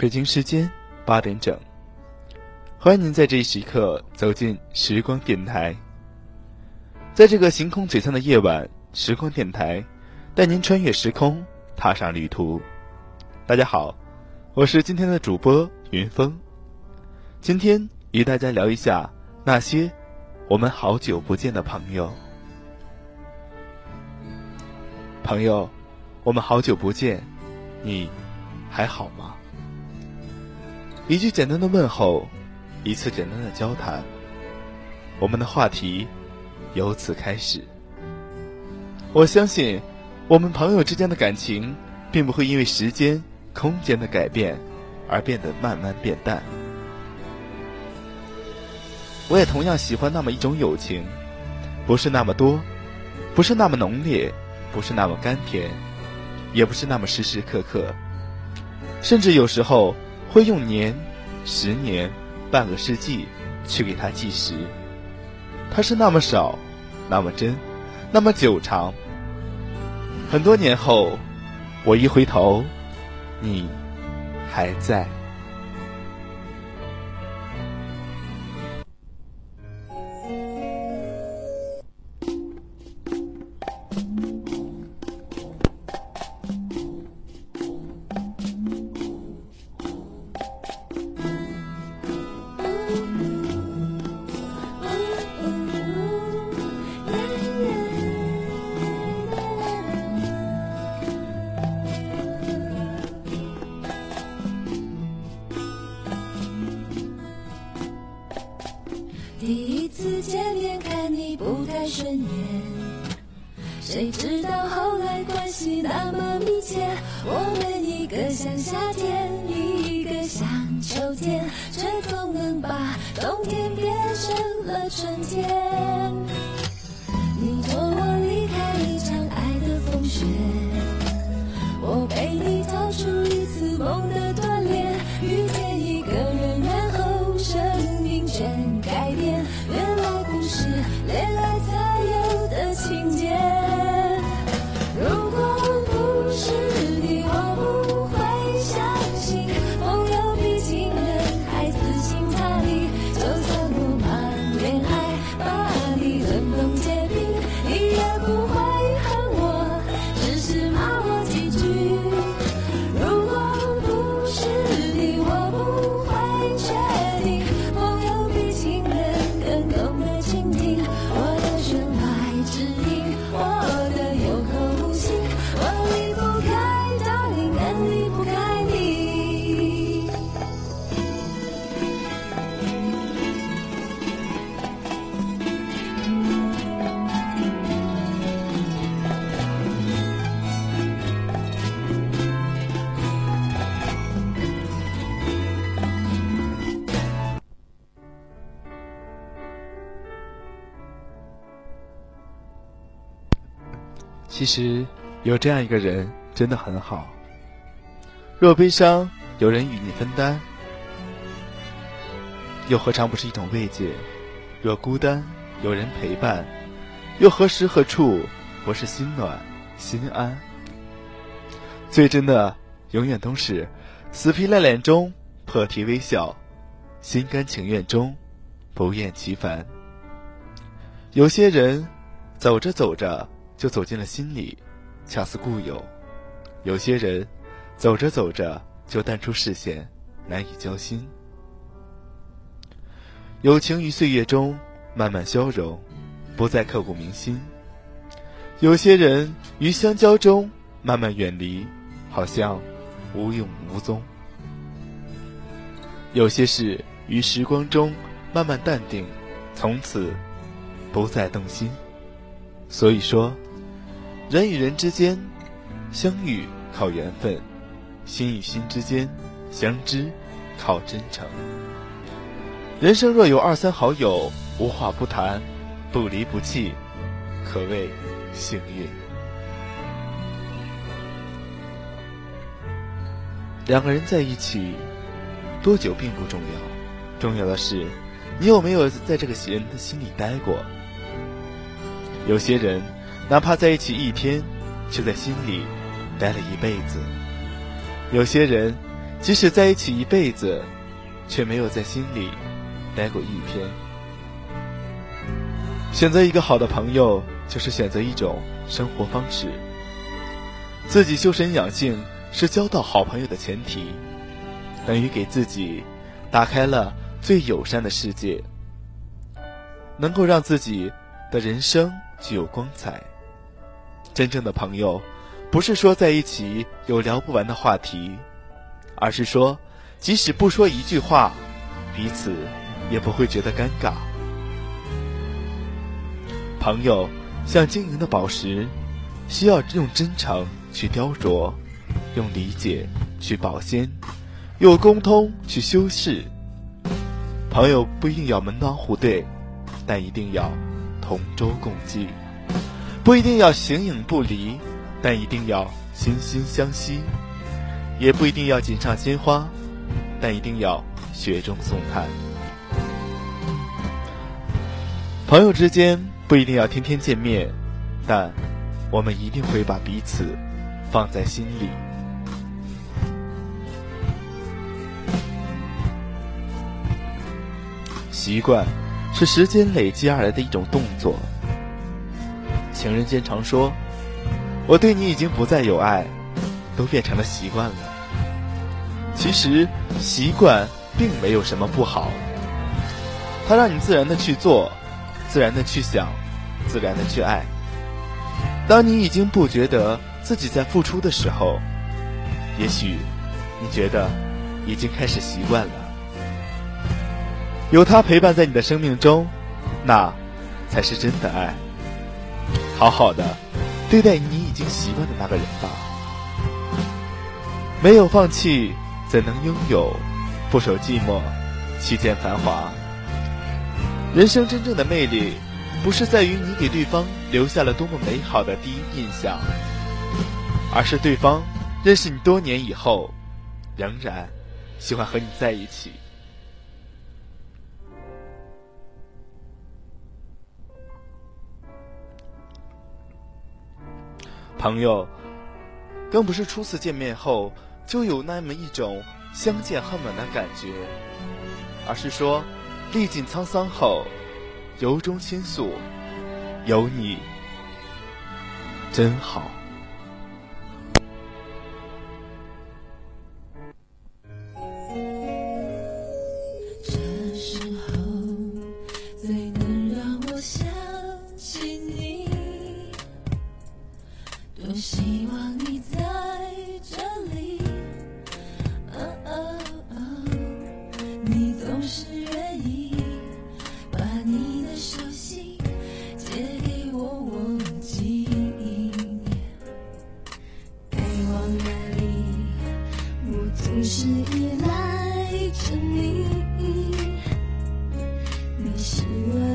北京时间八点整，欢迎您在这一时刻走进时光电台。在这个星空璀璨的夜晚，时光电台带您穿越时空，踏上旅途。大家好，我是今天的主播云峰，今天与大家聊一下那些我们好久不见的朋友。朋友，我们好久不见，你还好吗？一句简单的问候，一次简单的交谈，我们的话题由此开始。我相信，我们朋友之间的感情，并不会因为时间、空间的改变而变得慢慢变淡。我也同样喜欢那么一种友情，不是那么多，不是那么浓烈，不是那么甘甜，也不是那么时时刻刻，甚至有时候。会用年、十年、半个世纪去给它计时，它是那么少，那么真，那么久长。很多年后，我一回头，你还在。实，有这样一个人真的很好。若悲伤，有人与你分担，又何尝不是一种慰藉？若孤单，有人陪伴，又何时何处不是心暖心安？最真的，永远都是死皮赖脸中破涕为笑，心甘情愿中不厌其烦。有些人，走着走着。就走进了心里，恰似故友；有些人，走着走着就淡出视线，难以交心。友情于岁月中慢慢消融，不再刻骨铭心；有些人于相交中慢慢远离，好像无影无踪；有些事于时光中慢慢淡定，从此不再动心。所以说。人与人之间相遇靠缘分，心与心之间相知靠真诚。人生若有二三好友，无话不谈，不离不弃，可谓幸运。两个人在一起多久并不重要，重要的是你有没有在这个人的心里待过。有些人。哪怕在一起一天，却在心里待了一辈子。有些人，即使在一起一辈子，却没有在心里待过一天。选择一个好的朋友，就是选择一种生活方式。自己修身养性是交到好朋友的前提，等于给自己打开了最友善的世界，能够让自己的人生具有光彩。真正的朋友，不是说在一起有聊不完的话题，而是说，即使不说一句话，彼此也不会觉得尴尬。朋友像晶莹的宝石，需要用真诚去雕琢，用理解去保鲜，用沟通去修饰。朋友不一定要门当户对，但一定要同舟共济。不一定要形影不离，但一定要心心相惜；也不一定要锦上添花，但一定要雪中送炭。朋友之间不一定要天天见面，但我们一定会把彼此放在心里。习惯是时间累积而来的一种动作。情人间常说：“我对你已经不再有爱，都变成了习惯了。”其实，习惯并没有什么不好，它让你自然的去做，自然的去想，自然的去爱。当你已经不觉得自己在付出的时候，也许你觉得已经开始习惯了。有他陪伴在你的生命中，那才是真的爱。好好的对待你已经习惯的那个人吧。没有放弃，怎能拥有？不守寂寞，岂见繁华？人生真正的魅力，不是在于你给对方留下了多么美好的第一印象，而是对方认识你多年以后，仍然喜欢和你在一起。朋友，更不是初次见面后就有那么一种相见恨晚的感觉，而是说，历尽沧桑后，由衷倾诉，有你真好。总是依赖着你。你是我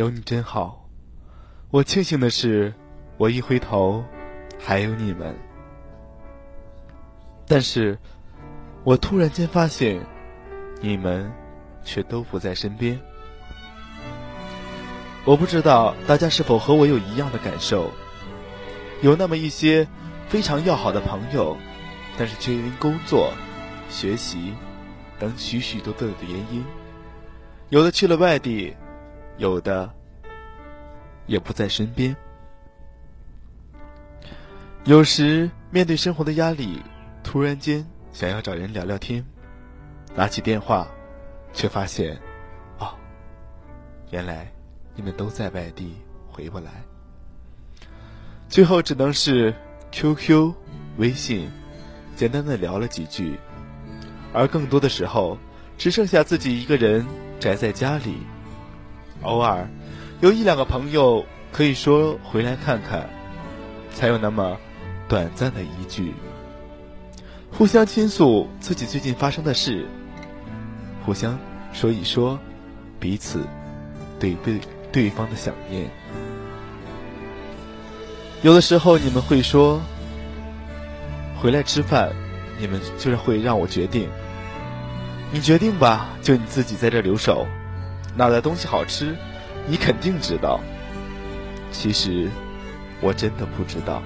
有你真好。我庆幸的是，我一回头，还有你们。但是，我突然间发现，你们却都不在身边。我不知道大家是否和我有一样的感受，有那么一些非常要好的朋友，但是却因工作、学习等许许多多的原因，有的去了外地，有的也不在身边。有时面对生活的压力，突然间想要找人聊聊天，拿起电话，却发现，哦，原来。你们都在外地，回不来，最后只能是 QQ、微信，简单的聊了几句，而更多的时候，只剩下自己一个人宅在家里，偶尔有一两个朋友可以说回来看看，才有那么短暂的一句，互相倾诉自己最近发生的事，互相说一说彼此对对。对方的想念，有的时候你们会说回来吃饭，你们就是会让我决定。你决定吧，就你自己在这留守，哪的东西好吃，你肯定知道。其实我真的不知道，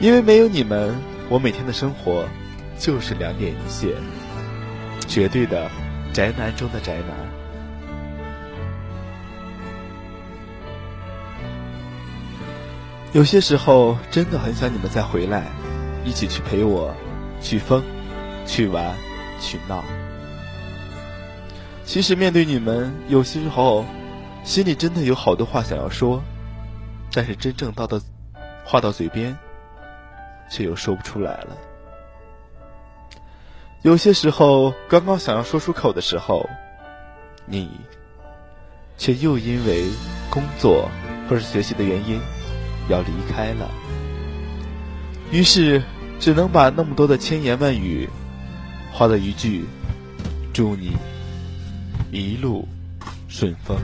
因为没有你们，我每天的生活就是两点一线，绝对的宅男中的宅男。有些时候真的很想你们再回来，一起去陪我，去疯，去玩，去闹。其实面对你们，有些时候心里真的有好多话想要说，但是真正到的话到嘴边，却又说不出来了。有些时候刚刚想要说出口的时候，你却又因为工作或是学习的原因。要离开了，于是只能把那么多的千言万语，化作一句：“祝你一路顺风。”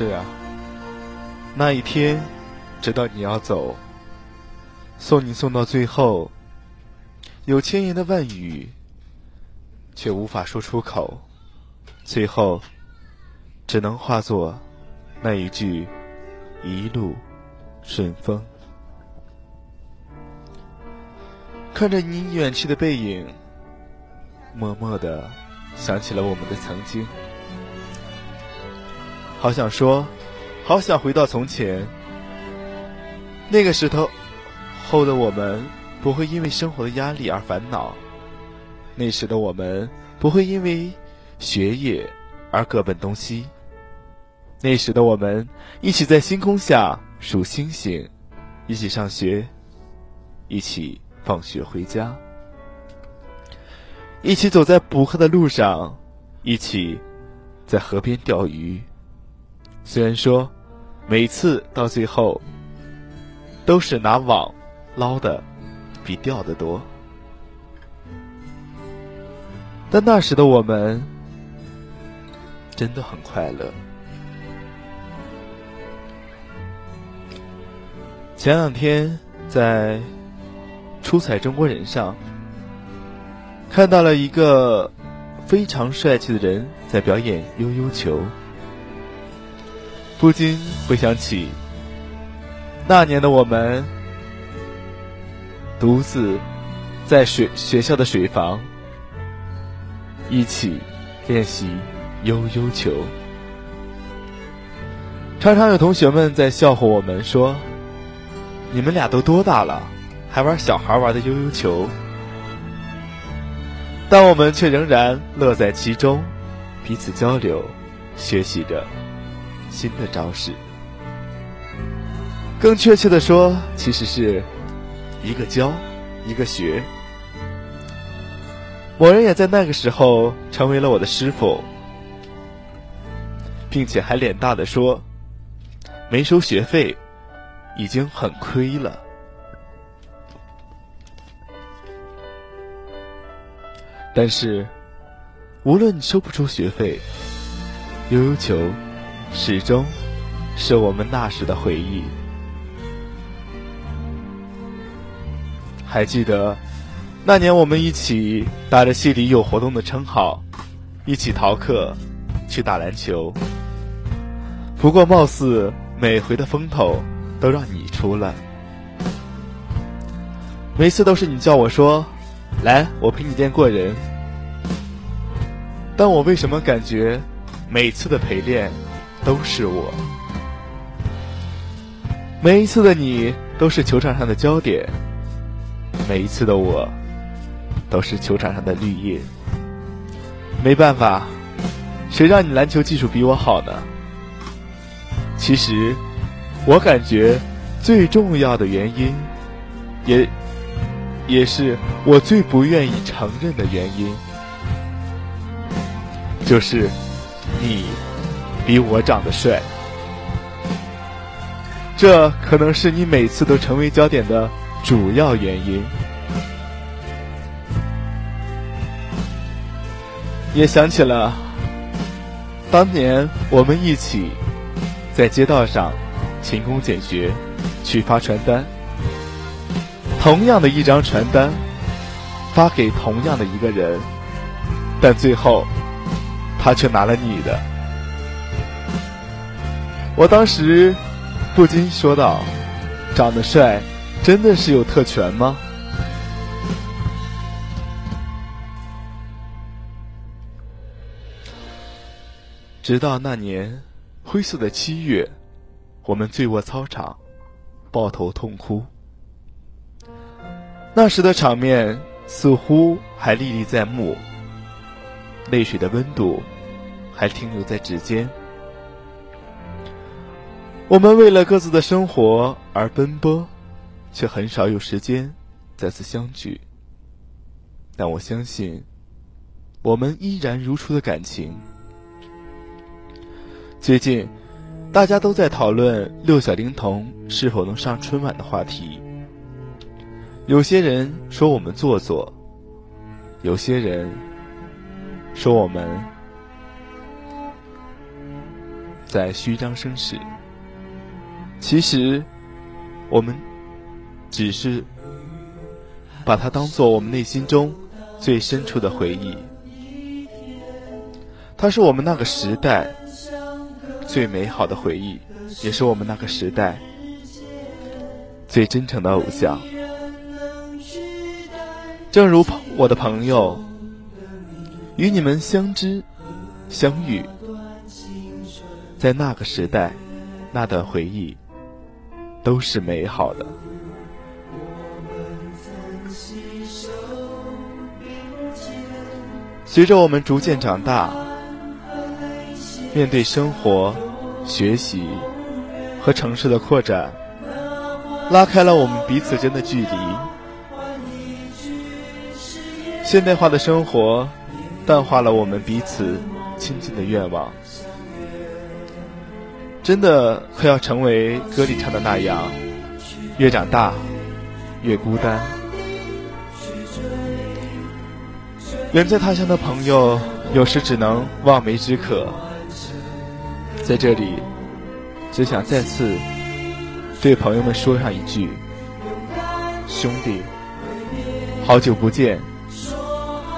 是啊，那一天，知道你要走，送你送到最后，有千言的万语，却无法说出口，最后，只能化作那一句“一路顺风”。看着你远去的背影，默默的想起了我们的曾经。好想说，好想回到从前。那个时候，后的我们不会因为生活的压力而烦恼；那时的我们不会因为学业而各奔东西；那时的我们一起在星空下数星星，一起上学，一起放学回家，一起走在补课的路上，一起在河边钓鱼。虽然说，每次到最后，都是拿网捞的比钓的多，但那时的我们真的很快乐。前两天在《出彩中国人》上看到了一个非常帅气的人在表演悠悠球。不禁回想起那年的我们，独自在水学校的水房一起练习悠悠球。常常有同学们在笑话我们说：“你们俩都多大了，还玩小孩玩的悠悠球？”但我们却仍然乐在其中，彼此交流，学习着。新的招式，更确切的说，其实是一个教，一个学。某人也在那个时候成为了我的师傅，并且还脸大的说，没收学费，已经很亏了。但是，无论收不收学费，悠悠球。始终是我们那时的回忆。还记得那年我们一起打着系里有活动的称号，一起逃课去打篮球。不过貌似每回的风头都让你出了，每次都是你叫我说：“来，我陪你练过人。”但我为什么感觉每次的陪练？都是我，每一次的你都是球场上的焦点，每一次的我都是球场上的绿叶。没办法，谁让你篮球技术比我好呢？其实，我感觉最重要的原因，也也是我最不愿意承认的原因，就是你。比我长得帅，这可能是你每次都成为焦点的主要原因。也想起了当年我们一起在街道上勤工俭学去发传单，同样的一张传单发给同样的一个人，但最后他却拿了你的。我当时不禁说道：“长得帅，真的是有特权吗？”直到那年灰色的七月，我们醉卧操场，抱头痛哭。那时的场面似乎还历历在目，泪水的温度还停留在指尖。我们为了各自的生活而奔波，却很少有时间再次相聚。但我相信，我们依然如初的感情。最近，大家都在讨论六小龄童是否能上春晚的话题。有些人说我们做作，有些人说我们在虚张声势。其实，我们只是把它当做我们内心中最深处的回忆。它是我们那个时代最美好的回忆，也是我们那个时代最真诚的偶像。正如我的朋友，与你们相知、相遇，在那个时代，那段回忆都是美好的。随着我们逐渐长大，面对生活、学习和城市的扩展，拉开了我们彼此间的距离。现代化的生活，淡化了我们彼此亲近的愿望。真的快要成为歌里唱的那样，越长大越孤单。远在他乡的朋友，有时只能望梅止渴。在这里，只想再次对朋友们说上一句：兄弟，好久不见。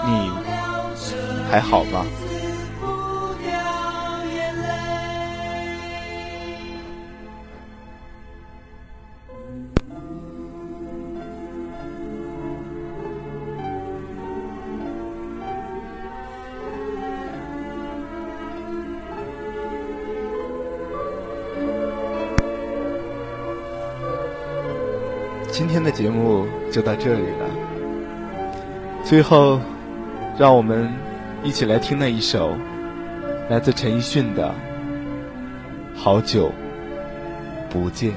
你还好吗？今天的节目就到这里了，最后。让我们一起来听那一首来自陈奕迅的《好久不见》。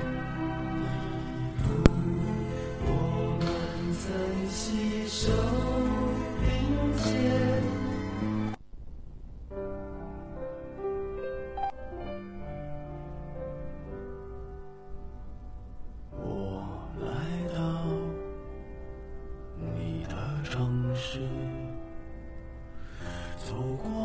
走过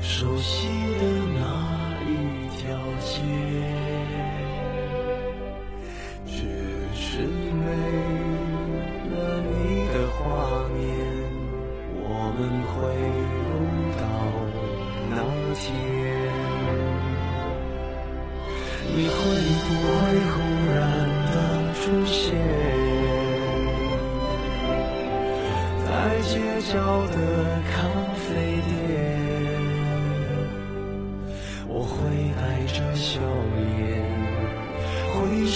熟悉的那一条街，只是。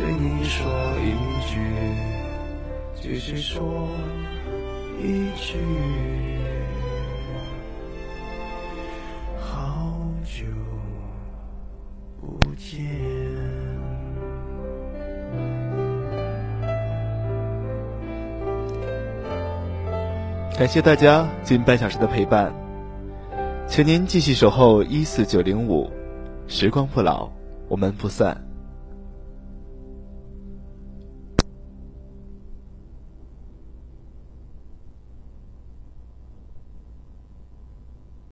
对你说一句，只是说一句。好久不见。感谢大家近半小时的陪伴，请您继续守候一四九零五，时光不老，我们不散。